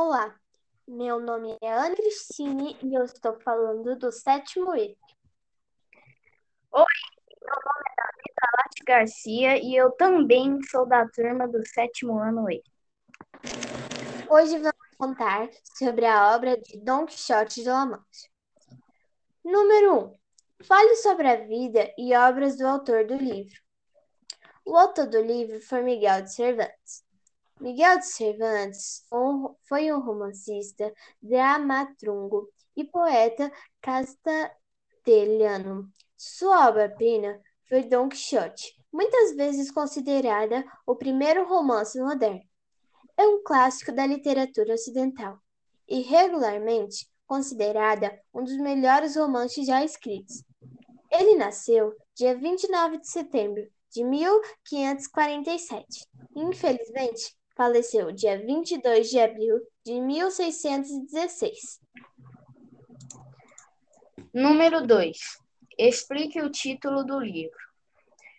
Olá, meu nome é Ana Cristine e eu estou falando do sétimo E. Oi, meu nome é David Alate Garcia e eu também sou da turma do sétimo ano E. Hoje vamos contar sobre a obra de Dom Quixote de La Mancha. Número 1. Um, fale sobre a vida e obras do autor do livro. O autor do livro foi Miguel de Cervantes. Miguel de Cervantes foi um romancista, dramaturgo e poeta castelhano. Sua obra-prima foi Dom Quixote, muitas vezes considerada o primeiro romance moderno. É um clássico da literatura ocidental e regularmente considerada um dos melhores romances já escritos. Ele nasceu dia 29 de setembro de 1547. Infelizmente, faleceu dia 22 de abril de 1616. Número 2. Explique o título do livro.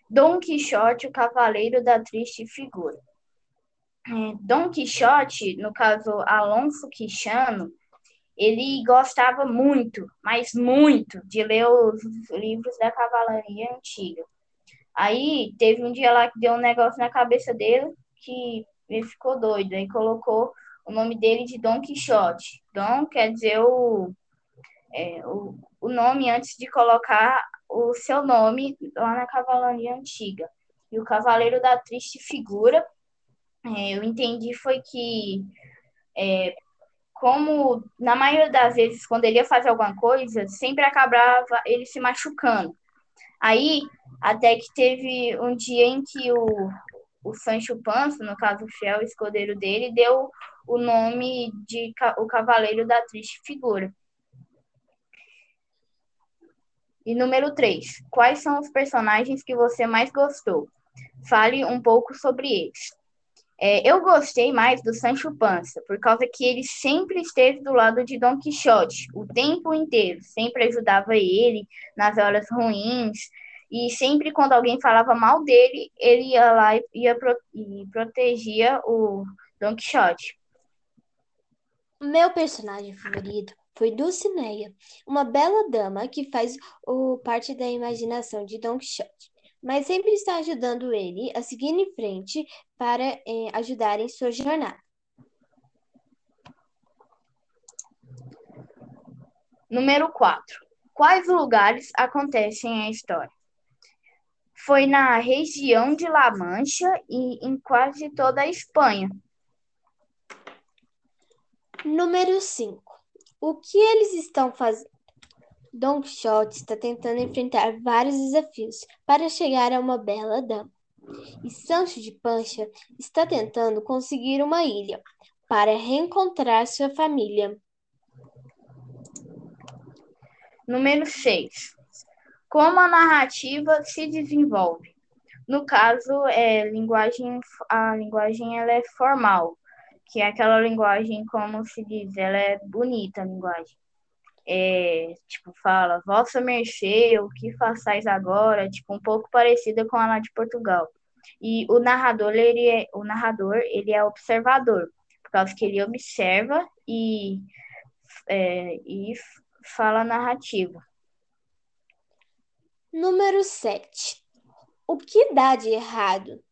Dom Quixote, o Cavaleiro da Triste Figura. É, Dom Quixote, no caso Alonso Quixano, ele gostava muito, mas muito, de ler os livros da cavalaria antiga. Aí teve um dia lá que deu um negócio na cabeça dele que ele ficou doido. Aí colocou o nome dele de Dom Quixote. Dom quer dizer o, é, o, o nome antes de colocar o seu nome lá na cavalaria antiga. E o Cavaleiro da Triste Figura, é, eu entendi foi que, é, como na maioria das vezes, quando ele ia fazer alguma coisa, sempre acabava ele se machucando. Aí, até que teve um dia em que o, o Sancho Panza, no caso o fiel escudeiro dele, deu o nome de o Cavaleiro da Triste Figura. E número 3. Quais são os personagens que você mais gostou? Fale um pouco sobre eles. É, eu gostei mais do Sancho Panza, por causa que ele sempre esteve do lado de Don Quixote, o tempo inteiro, sempre ajudava ele nas horas ruins, e sempre quando alguém falava mal dele, ele ia lá e, ia pro, e protegia o Don Quixote. Meu personagem favorito foi Dulcinea, uma bela dama que faz o, parte da imaginação de Don Quixote, mas sempre está ajudando ele a seguir em frente para eh, ajudar em sua jornada. Número 4. Quais lugares acontecem a história? Foi na região de La Mancha e em quase toda a Espanha. Número 5. O que eles estão fazendo? Don Quixote está tentando enfrentar vários desafios para chegar a uma bela dama. E Sancho de Pancha está tentando conseguir uma ilha para reencontrar sua família. Número 6 como a narrativa se desenvolve. No caso, é, linguagem, a linguagem ela é formal, que é aquela linguagem, como se diz, ela é bonita a linguagem. É, tipo, fala, vossa mercê, o que façais agora? Tipo, um pouco parecida com a lá de Portugal. E o narrador, ele é, o narrador, ele é observador, por causa que ele observa e, é, e fala narrativa. Número 7. O que dá de errado?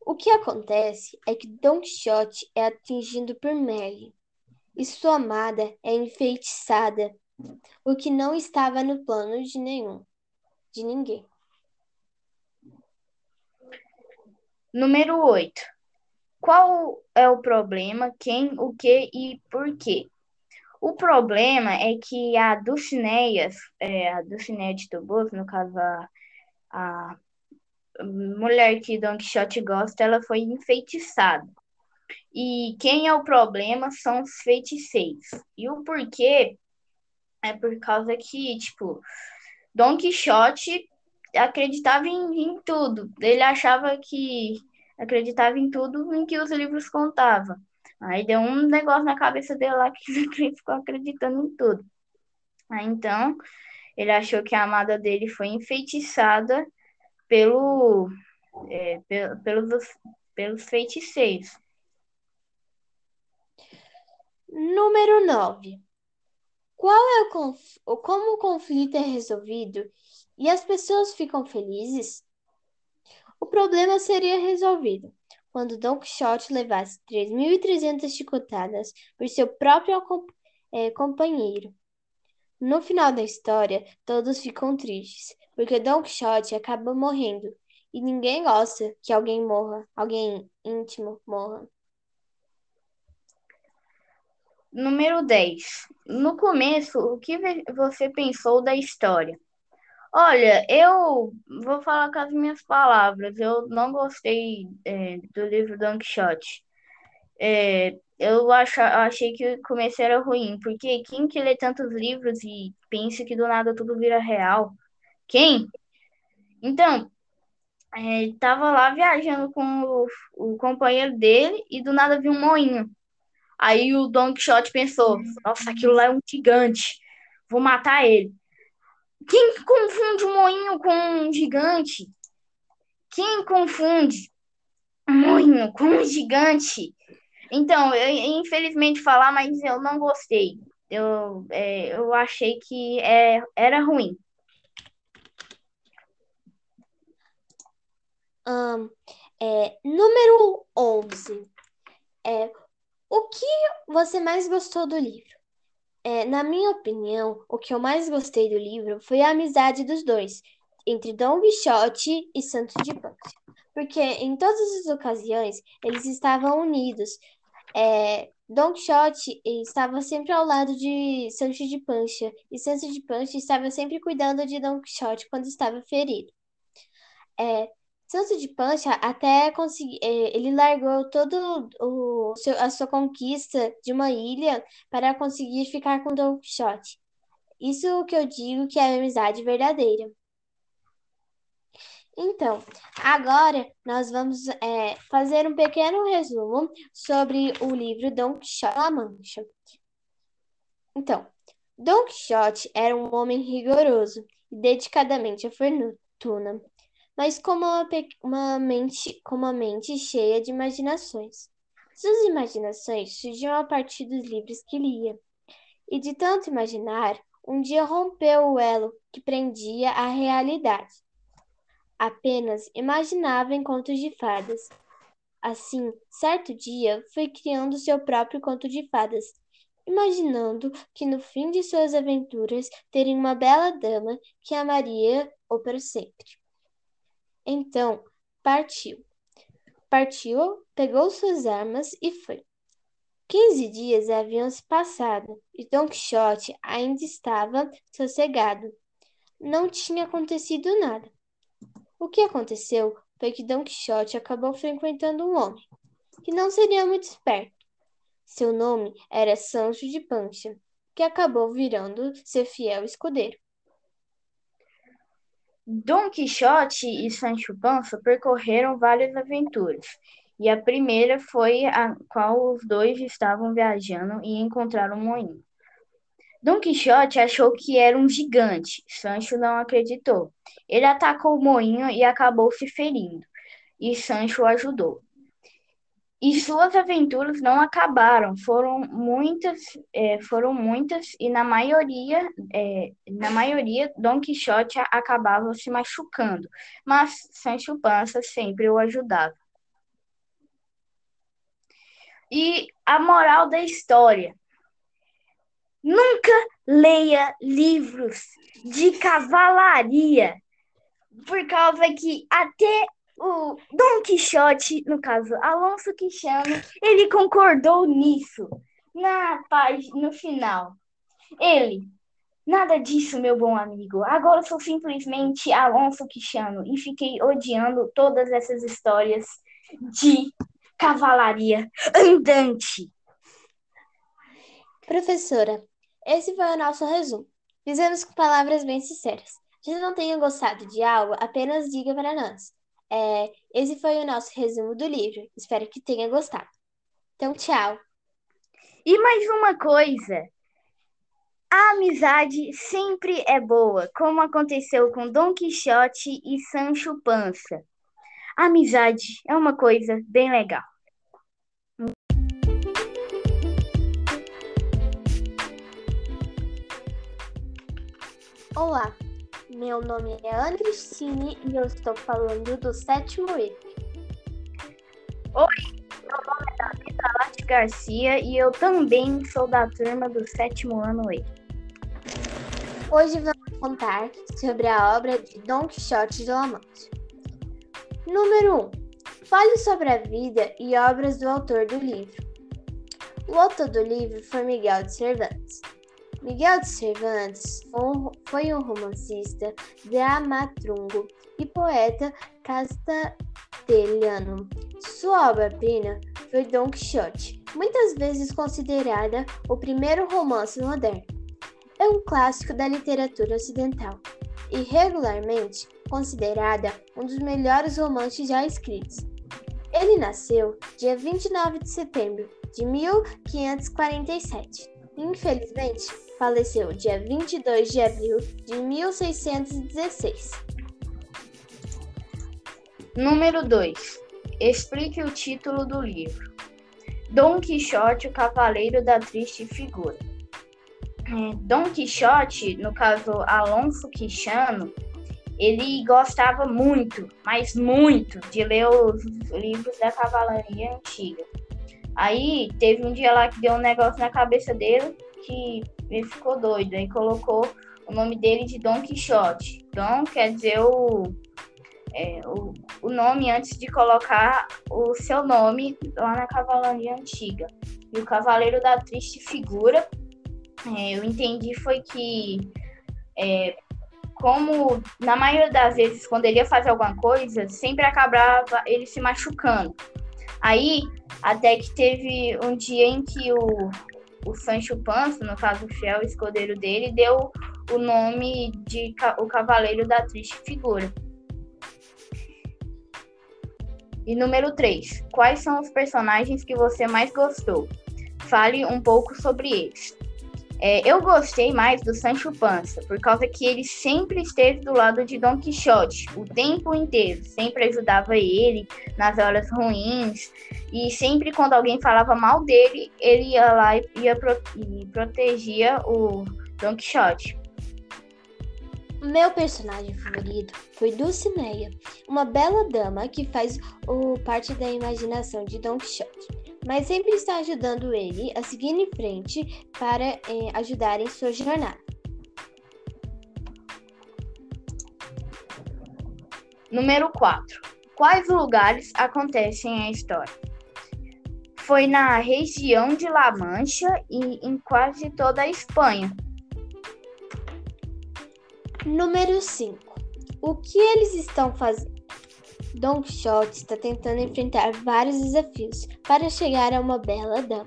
O que acontece é que Don Quixote é atingido por Merlin e sua amada é enfeitiçada, o que não estava no plano de nenhum, de ninguém. Número 8. Qual é o problema, quem, o que e por quê? O problema é que a Dulcinea, é, a Dulcinea de Toboso, no caso a, a mulher que Don Quixote gosta, ela foi enfeitiçada. E quem é o problema são os feiticeiros. E o porquê é por causa que, tipo, Don Quixote acreditava em, em tudo. Ele achava que acreditava em tudo em que os livros contavam. Aí deu um negócio na cabeça dele lá que ele ficou acreditando em tudo. Aí então, ele achou que a amada dele foi enfeitiçada pelo, é, pelos, pelos feiticeiros. Número 9. Qual é o conf... como o conflito é resolvido e as pessoas ficam felizes? O problema seria resolvido quando Don Quixote levasse 3.300 chicotadas por seu próprio é, companheiro. No final da história, todos ficam tristes, porque Don Quixote acaba morrendo, e ninguém gosta que alguém morra, alguém íntimo morra. Número 10. No começo, o que você pensou da história? Olha, eu vou falar com as minhas palavras. Eu não gostei é, do livro Don Quixote. É, eu achei que o começo era ruim, porque quem que lê tantos livros e pensa que do nada tudo vira real? Quem? Então, é, tava lá viajando com o, o companheiro dele e do nada viu um moinho. Aí o Don Quixote pensou: nossa, aquilo lá é um gigante, vou matar ele. Quem confunde um moinho com um gigante? Quem confunde um moinho com um gigante? Então, eu infelizmente falar, mas eu não gostei. Eu, é, eu achei que é, era ruim. Um, é, número 11. É, o que você mais gostou do livro? É, na minha opinião, o que eu mais gostei do livro foi a amizade dos dois, entre Dom Quixote e Santos de Pança. Porque em todas as ocasiões eles estavam unidos. É, Dom Quixote estava sempre ao lado de Sancho de Pancha, e Sancho de Pancha estava sempre cuidando de Dom Quixote quando estava ferido. É, Santo de Pancha até conseguir, é, ele largou todo o seu, a sua conquista de uma ilha para conseguir ficar com Don Quixote. Isso que eu digo que é amizade verdadeira. Então, agora nós vamos é, fazer um pequeno resumo sobre o livro Don Quixote da Mancha. Então, Don Quixote era um homem rigoroso e dedicadamente à fortuna mas com uma, uma, mente, com uma mente cheia de imaginações. Suas imaginações surgiam a partir dos livros que lia. E de tanto imaginar, um dia rompeu o elo que prendia a realidade. Apenas imaginava em contos de fadas. Assim, certo dia, foi criando seu próprio conto de fadas, imaginando que no fim de suas aventuras teria uma bela dama que amaria o para sempre. Então partiu. Partiu, pegou suas armas e foi. Quinze dias haviam se passado e Don Quixote ainda estava sossegado. Não tinha acontecido nada. O que aconteceu foi que Don Quixote acabou frequentando um homem, que não seria muito esperto. Seu nome era Sancho de Pancha, que acabou virando seu fiel escudeiro. Dom Quixote e Sancho Panza percorreram várias aventuras, e a primeira foi a qual os dois estavam viajando e encontraram um moinho. Dom Quixote achou que era um gigante, Sancho não acreditou. Ele atacou o moinho e acabou se ferindo, e Sancho o ajudou. E suas aventuras não acabaram, foram muitas, é, foram muitas e na maioria, é, na maioria, Don Quixote acabava se machucando, mas Sancho Panza sempre o ajudava. E a moral da história: nunca leia livros de cavalaria, por causa que até o Dom Quixote, no caso, Alonso Quixano, ele concordou nisso na página, no final. Ele, nada disso, meu bom amigo. Agora sou simplesmente Alonso Quixano e fiquei odiando todas essas histórias de cavalaria andante. Professora, esse foi o nosso resumo. Fizemos com palavras bem sinceras. Se não tenha gostado de algo, apenas diga para nós. É, esse foi o nosso resumo do livro. Espero que tenha gostado. Então, tchau. E mais uma coisa. A amizade sempre é boa, como aconteceu com Dom Quixote e Sancho Panza. A amizade é uma coisa bem legal. Olá, meu nome é Ana Cristine e eu estou falando do sétimo E. Oi, meu nome é Davi Salate Garcia e eu também sou da turma do sétimo ano E. Hoje vamos contar sobre a obra de Don Quixote de La Mancha. Número 1. Um, fale sobre a vida e obras do autor do livro. O autor do livro foi Miguel de Cervantes. Miguel de Cervantes foi um romancista, dramaturgo e poeta castelhano. Sua obra-prima foi Don Quixote, muitas vezes considerada o primeiro romance moderno. É um clássico da literatura ocidental e regularmente considerada um dos melhores romances já escritos. Ele nasceu dia 29 de setembro de 1547 Infelizmente, faleceu dia 22 de abril de 1616. Número 2. Explique o título do livro. Dom Quixote, o Cavaleiro da Triste Figura. É, Dom Quixote, no caso Alonso Quixano, ele gostava muito, mas muito, de ler os livros da cavalaria antiga. Aí teve um dia lá que deu um negócio na cabeça dele que ele ficou doido. Aí colocou o nome dele de Don Quixote. Don quer dizer o, é, o, o nome antes de colocar o seu nome lá na cavalaria antiga. E o Cavaleiro da Triste Figura, é, eu entendi foi que é, como na maioria das vezes quando ele ia fazer alguma coisa, sempre acabava ele se machucando. Aí, até que teve um dia em que o, o Sancho Panza, no caso o fiel escudeiro dele, deu o nome de o Cavaleiro da Triste Figura. E número 3. Quais são os personagens que você mais gostou? Fale um pouco sobre eles. É, eu gostei mais do Sancho Panza, por causa que ele sempre esteve do lado de Don Quixote, o tempo inteiro. Sempre ajudava ele nas horas ruins. E sempre quando alguém falava mal dele, ele ia lá e, ia pro, e protegia o Don Quixote. Meu personagem favorito foi Dulcinea, uma bela dama que faz o, parte da imaginação de Don Quixote mas sempre está ajudando ele a seguir em frente para eh, ajudar em sua jornada. Número 4. Quais lugares acontecem a história? Foi na região de La Mancha e em quase toda a Espanha. Número 5. O que eles estão fazendo? Don Quixote está tentando enfrentar vários desafios para chegar a uma bela dama.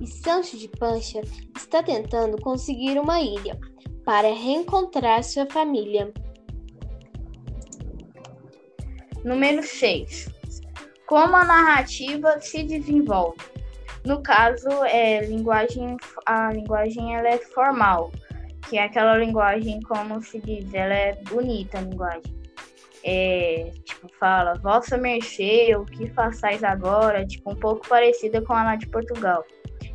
E Sancho de Pancha está tentando conseguir uma ilha para reencontrar sua família. Número 6. Como a narrativa se desenvolve? No caso, é linguagem, a linguagem ela é formal, que é aquela linguagem, como se diz, ela é bonita a linguagem é, tipo, fala, vossa mercê, o que façais agora, tipo, um pouco parecida com a lá de Portugal.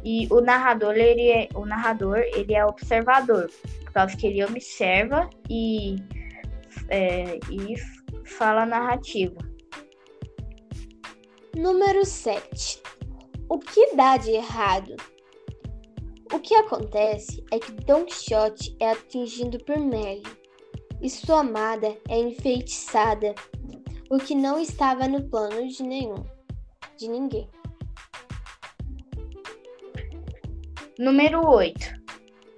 E o narrador, ele é, o narrador, ele é observador, por causa que ele observa e, é, e fala narrativa. Número 7. O que dá de errado? O que acontece é que Don Quixote é atingido por Merlin, e sua amada é enfeitiçada, o que não estava no plano de nenhum, de ninguém. Número 8.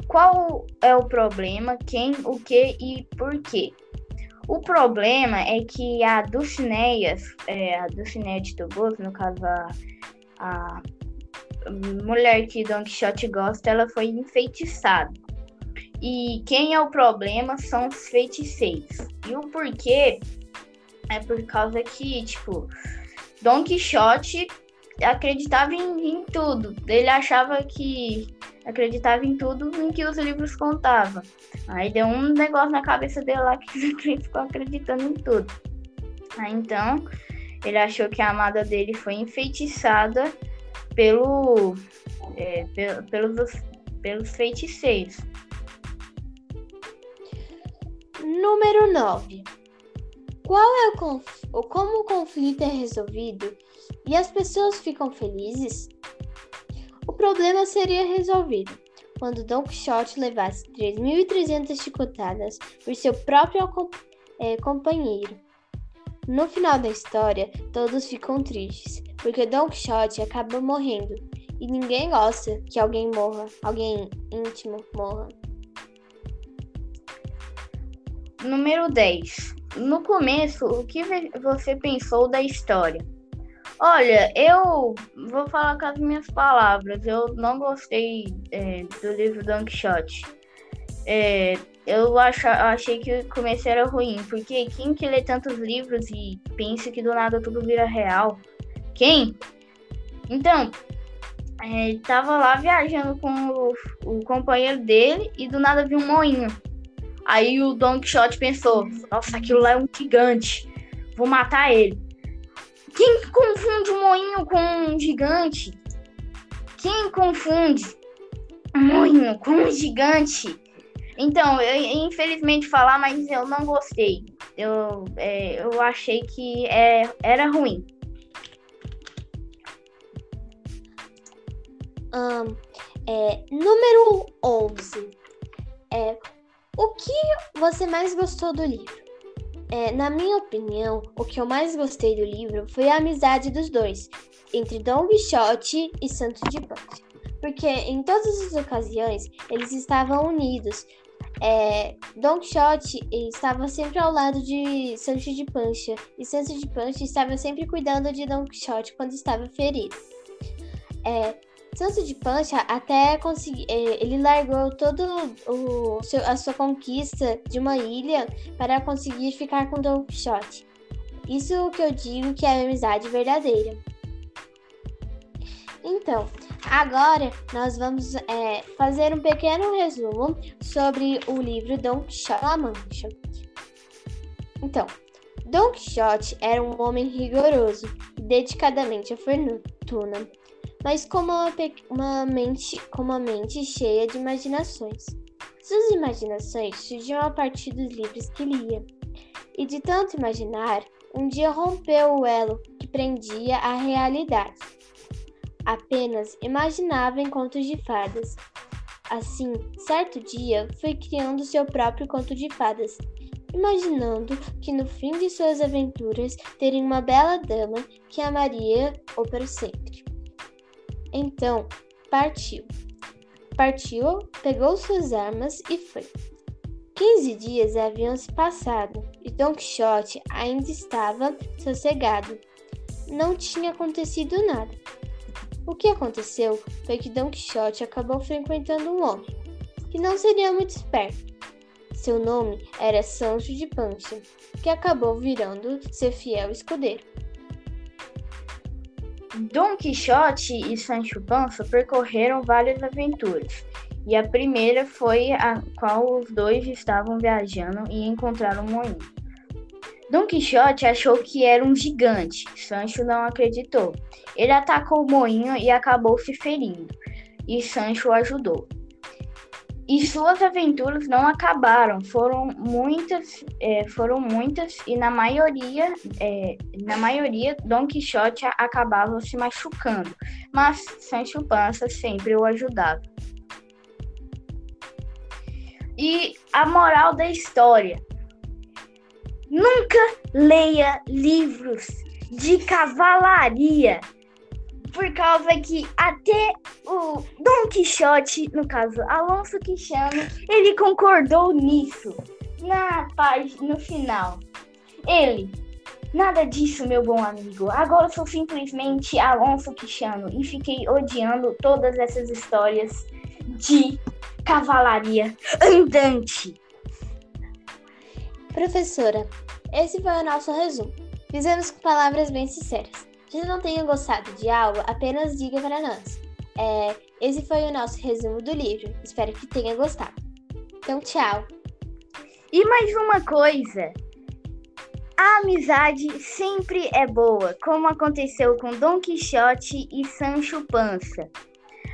Qual é o problema, quem, o que e por quê? O problema é que a Dulcinea, é, a Dulcinea de Toboso, no caso a, a mulher que Don Quixote gosta, ela foi enfeitiçada. E quem é o problema são os feiticeiros. E o porquê é por causa que, tipo, Don Quixote acreditava em, em tudo. Ele achava que acreditava em tudo em que os livros contavam. Aí deu um negócio na cabeça dele lá que ele ficou acreditando em tudo. Aí então ele achou que a amada dele foi enfeitiçada pelo, é, pelos, pelos feiticeiros. Número 9. Qual é o, conf... o como o conflito é resolvido e as pessoas ficam felizes? O problema seria resolvido quando Don Quixote levasse 3.300 chicotadas por seu próprio é, companheiro. No final da história, todos ficam tristes, porque Don Quixote acaba morrendo e ninguém gosta que alguém morra, alguém íntimo morra. Número 10. No começo, o que você pensou da história? Olha, eu vou falar com as minhas palavras. Eu não gostei é, do livro Don Quixote. É, eu ach, achei que o começo era ruim, porque quem que lê tantos livros e pensa que do nada tudo vira real? Quem? Então, é, tava lá viajando com o, o, companheiro dele e do nada viu um moinho. Aí o Don Quixote pensou: nossa, aquilo lá é um gigante, vou matar ele. Quem confunde um moinho com um gigante? Quem confunde um moinho com um gigante? Então, eu infelizmente falar, mas eu não gostei. Eu, é, eu achei que é, era ruim. Um, é, número 11. É, o que você mais gostou do livro? É, na minha opinião, o que eu mais gostei do livro foi a amizade dos dois, entre Dom Quixote e Santos de Pança. Porque em todas as ocasiões eles estavam unidos. É, Don Quixote estava sempre ao lado de Sancho de Pancha, e Sancho de Pancha estava sempre cuidando de Don Quixote quando estava ferido. É, Sancho de Pancha até conseguir. É, ele largou todo o seu, a sua conquista de uma ilha para conseguir ficar com Don Quixote. Isso que eu digo que é amizade verdadeira. Então, agora nós vamos é, fazer um pequeno resumo sobre o livro Don Quixote da Mancha. Então, Don Quixote era um homem rigoroso e dedicadamente à fortuna mas com uma, uma, mente, com uma mente cheia de imaginações. Suas imaginações surgiam a partir dos livros que lia, e de tanto imaginar, um dia rompeu o elo que prendia a realidade. Apenas imaginava em contos de fadas. Assim, certo dia, foi criando seu próprio conto de fadas, imaginando que no fim de suas aventuras teria uma bela dama que amaria o para sempre. Então, partiu. Partiu, pegou suas armas e foi. Quinze dias haviam se passado e Don Quixote ainda estava sossegado. Não tinha acontecido nada. O que aconteceu foi que Don Quixote acabou frequentando um homem que não seria muito esperto. Seu nome era Sancho de Pancha, que acabou virando seu fiel escudeiro. Dom Quixote e Sancho Panza percorreram várias aventuras, e a primeira foi a qual os dois estavam viajando e encontraram um moinho. Dom Quixote achou que era um gigante, Sancho não acreditou. Ele atacou o moinho e acabou se ferindo, e Sancho ajudou. E suas aventuras não acabaram, foram muitas, é, foram muitas e na maioria, é, na maioria, Don Quixote acabava se machucando, mas Sancho Panza sempre o ajudava. E a moral da história: nunca leia livros de cavalaria por causa que até o Dom Quixote, no caso Alonso Quixano, ele concordou nisso na página no final. Ele, nada disso, meu bom amigo. Agora sou simplesmente Alonso Quixano e fiquei odiando todas essas histórias de cavalaria andante. Professora, esse foi o nosso resumo. Fizemos com palavras bem sinceras. Se não tenha gostado de algo, apenas diga para nós. É, esse foi o nosso resumo do livro. Espero que tenha gostado. Então, tchau. E mais uma coisa. A amizade sempre é boa, como aconteceu com Dom Quixote e Sancho Panza.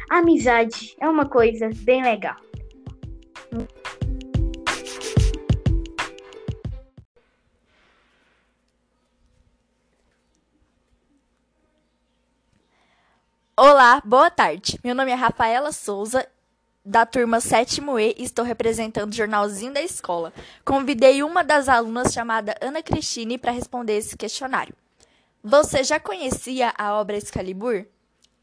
A amizade é uma coisa bem legal. Olá, boa tarde. Meu nome é Rafaela Souza, da turma 7E e estou representando o jornalzinho da escola. Convidei uma das alunas chamada Ana Cristine para responder esse questionário. Você já conhecia a obra Excalibur?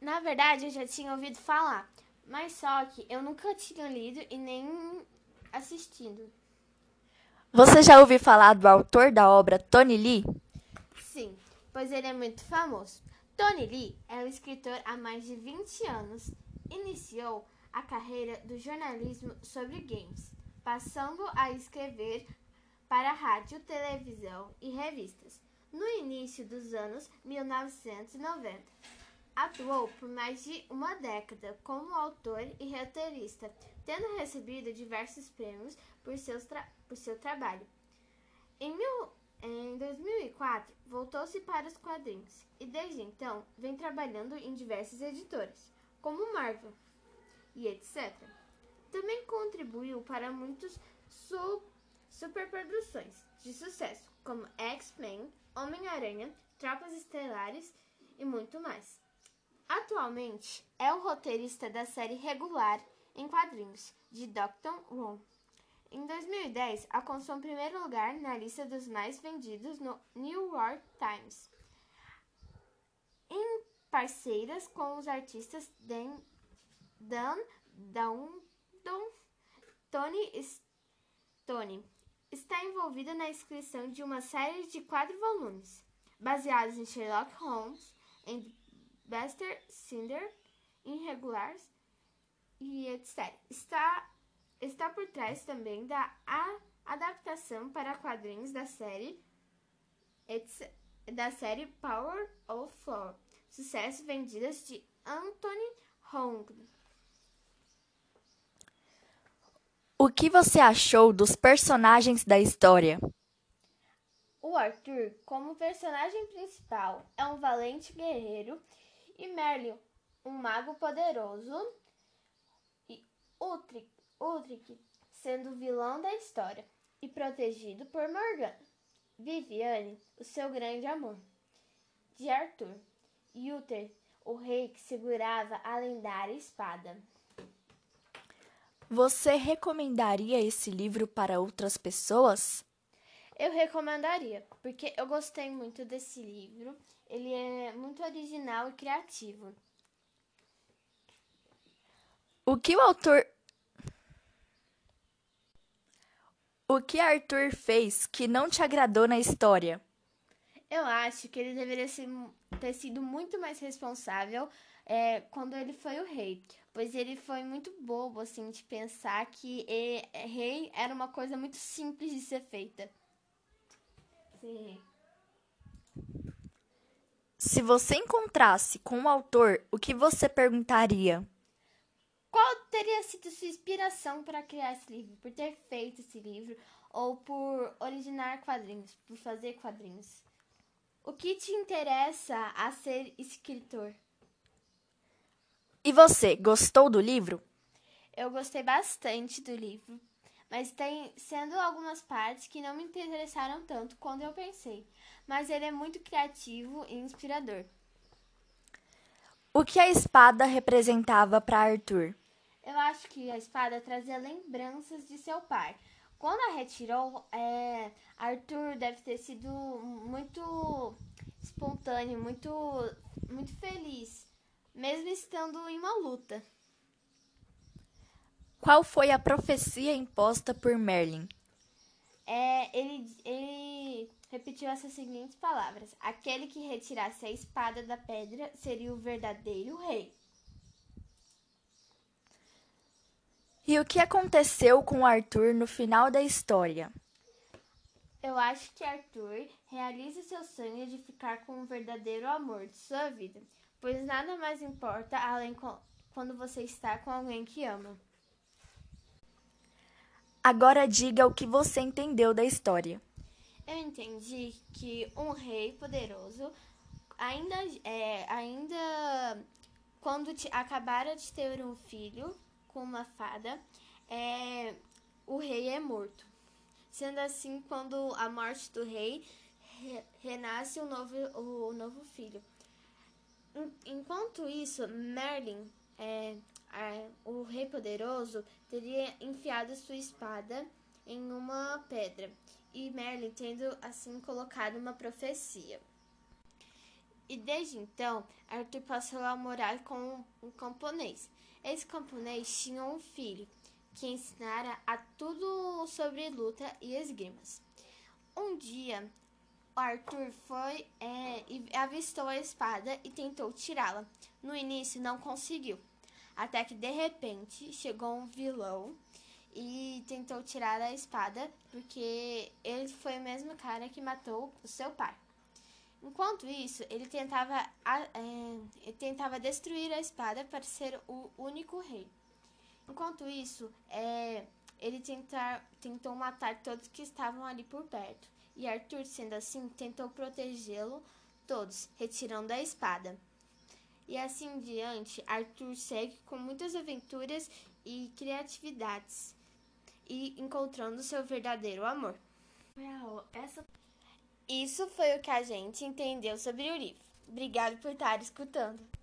Na verdade, eu já tinha ouvido falar, mas só que eu nunca tinha lido e nem assistido. Você já ouviu falar do autor da obra Tony Lee? Sim, pois ele é muito famoso. Tony Lee é um escritor há mais de 20 anos. Iniciou a carreira do jornalismo sobre games, passando a escrever para rádio, televisão e revistas. No início dos anos 1990, atuou por mais de uma década como autor e roteirista, tendo recebido diversos prêmios por, seus por seu trabalho. Em em 2004, voltou-se para os quadrinhos e desde então vem trabalhando em diversas editoras, como Marvel e etc. Também contribuiu para muitas su superproduções de sucesso, como X-Men, Homem-Aranha, Tropas Estelares e muito mais. Atualmente é o roteirista da série regular em quadrinhos de Doctor Who. Em 2010, alcançou o primeiro lugar na lista dos mais vendidos no New York Times. Em parceiras com os artistas Dan, Dan Downdon, Tony Tony está envolvida na inscrição de uma série de quatro volumes, baseados em Sherlock Holmes, em Buster Cinder, Irregulares e etc. Está está por trás também da adaptação para quadrinhos da série da série Power of Four, sucesso vendidas de Anthony Hong. O que você achou dos personagens da história? O Arthur, como personagem principal, é um valente guerreiro e Merlin, um mago poderoso. E Utrick Ulrich sendo o vilão da história e protegido por Morgana. Viviane, o seu grande amor. De Arthur. Uther, o rei que segurava a lendária espada. Você recomendaria esse livro para outras pessoas? Eu recomendaria, porque eu gostei muito desse livro. Ele é muito original e criativo. O que o autor O que Arthur fez que não te agradou na história? Eu acho que ele deveria ser, ter sido muito mais responsável é, quando ele foi o rei, pois ele foi muito bobo assim de pensar que ele, é, rei era uma coisa muito simples de ser feita. Sim. Se você encontrasse com o autor, o que você perguntaria? Qual teria sido sua inspiração para criar esse livro? Por ter feito esse livro ou por originar quadrinhos, por fazer quadrinhos? O que te interessa a ser escritor? E você, gostou do livro? Eu gostei bastante do livro, mas tem sendo algumas partes que não me interessaram tanto quando eu pensei. Mas ele é muito criativo e inspirador. O que a espada representava para Arthur? Eu acho que a espada trazia lembranças de seu pai. Quando a retirou, é, Arthur deve ter sido muito espontâneo, muito, muito feliz, mesmo estando em uma luta. Qual foi a profecia imposta por Merlin? É, ele, ele repetiu essas seguintes palavras: Aquele que retirasse a espada da pedra seria o verdadeiro rei. E o que aconteceu com Arthur no final da história? Eu acho que Arthur realiza seu sonho de ficar com o verdadeiro amor de sua vida, pois nada mais importa além quando você está com alguém que ama. Agora diga o que você entendeu da história. Eu entendi que um rei poderoso ainda é, ainda quando te, acabara de ter um filho com uma fada, é, o rei é morto. Sendo assim, quando a morte do rei, re, renasce o novo, o, novo filho. Enquanto Enquanto isso, Merlin, é, é, o rei poderoso, teria enfiado sua espada em uma pedra e Merlin tendo assim colocado uma profecia. E desde então, Arthur passou a morar com um camponês. Esse camponês tinha um filho que ensinara a tudo sobre luta e esgrimas. Um dia, Arthur foi é, e avistou a espada e tentou tirá-la. No início, não conseguiu, até que de repente chegou um vilão e tentou tirar a espada, porque ele foi o mesmo cara que matou o seu pai. Enquanto isso, ele tentava, é, ele tentava destruir a espada para ser o único rei. Enquanto isso, é, ele tentar, tentou matar todos que estavam ali por perto. E Arthur, sendo assim, tentou protegê-lo todos, retirando a espada. E assim em diante, Arthur segue com muitas aventuras e criatividades e encontrando seu verdadeiro amor. Essa... Isso foi o que a gente entendeu sobre o livro. Obrigado por estar escutando.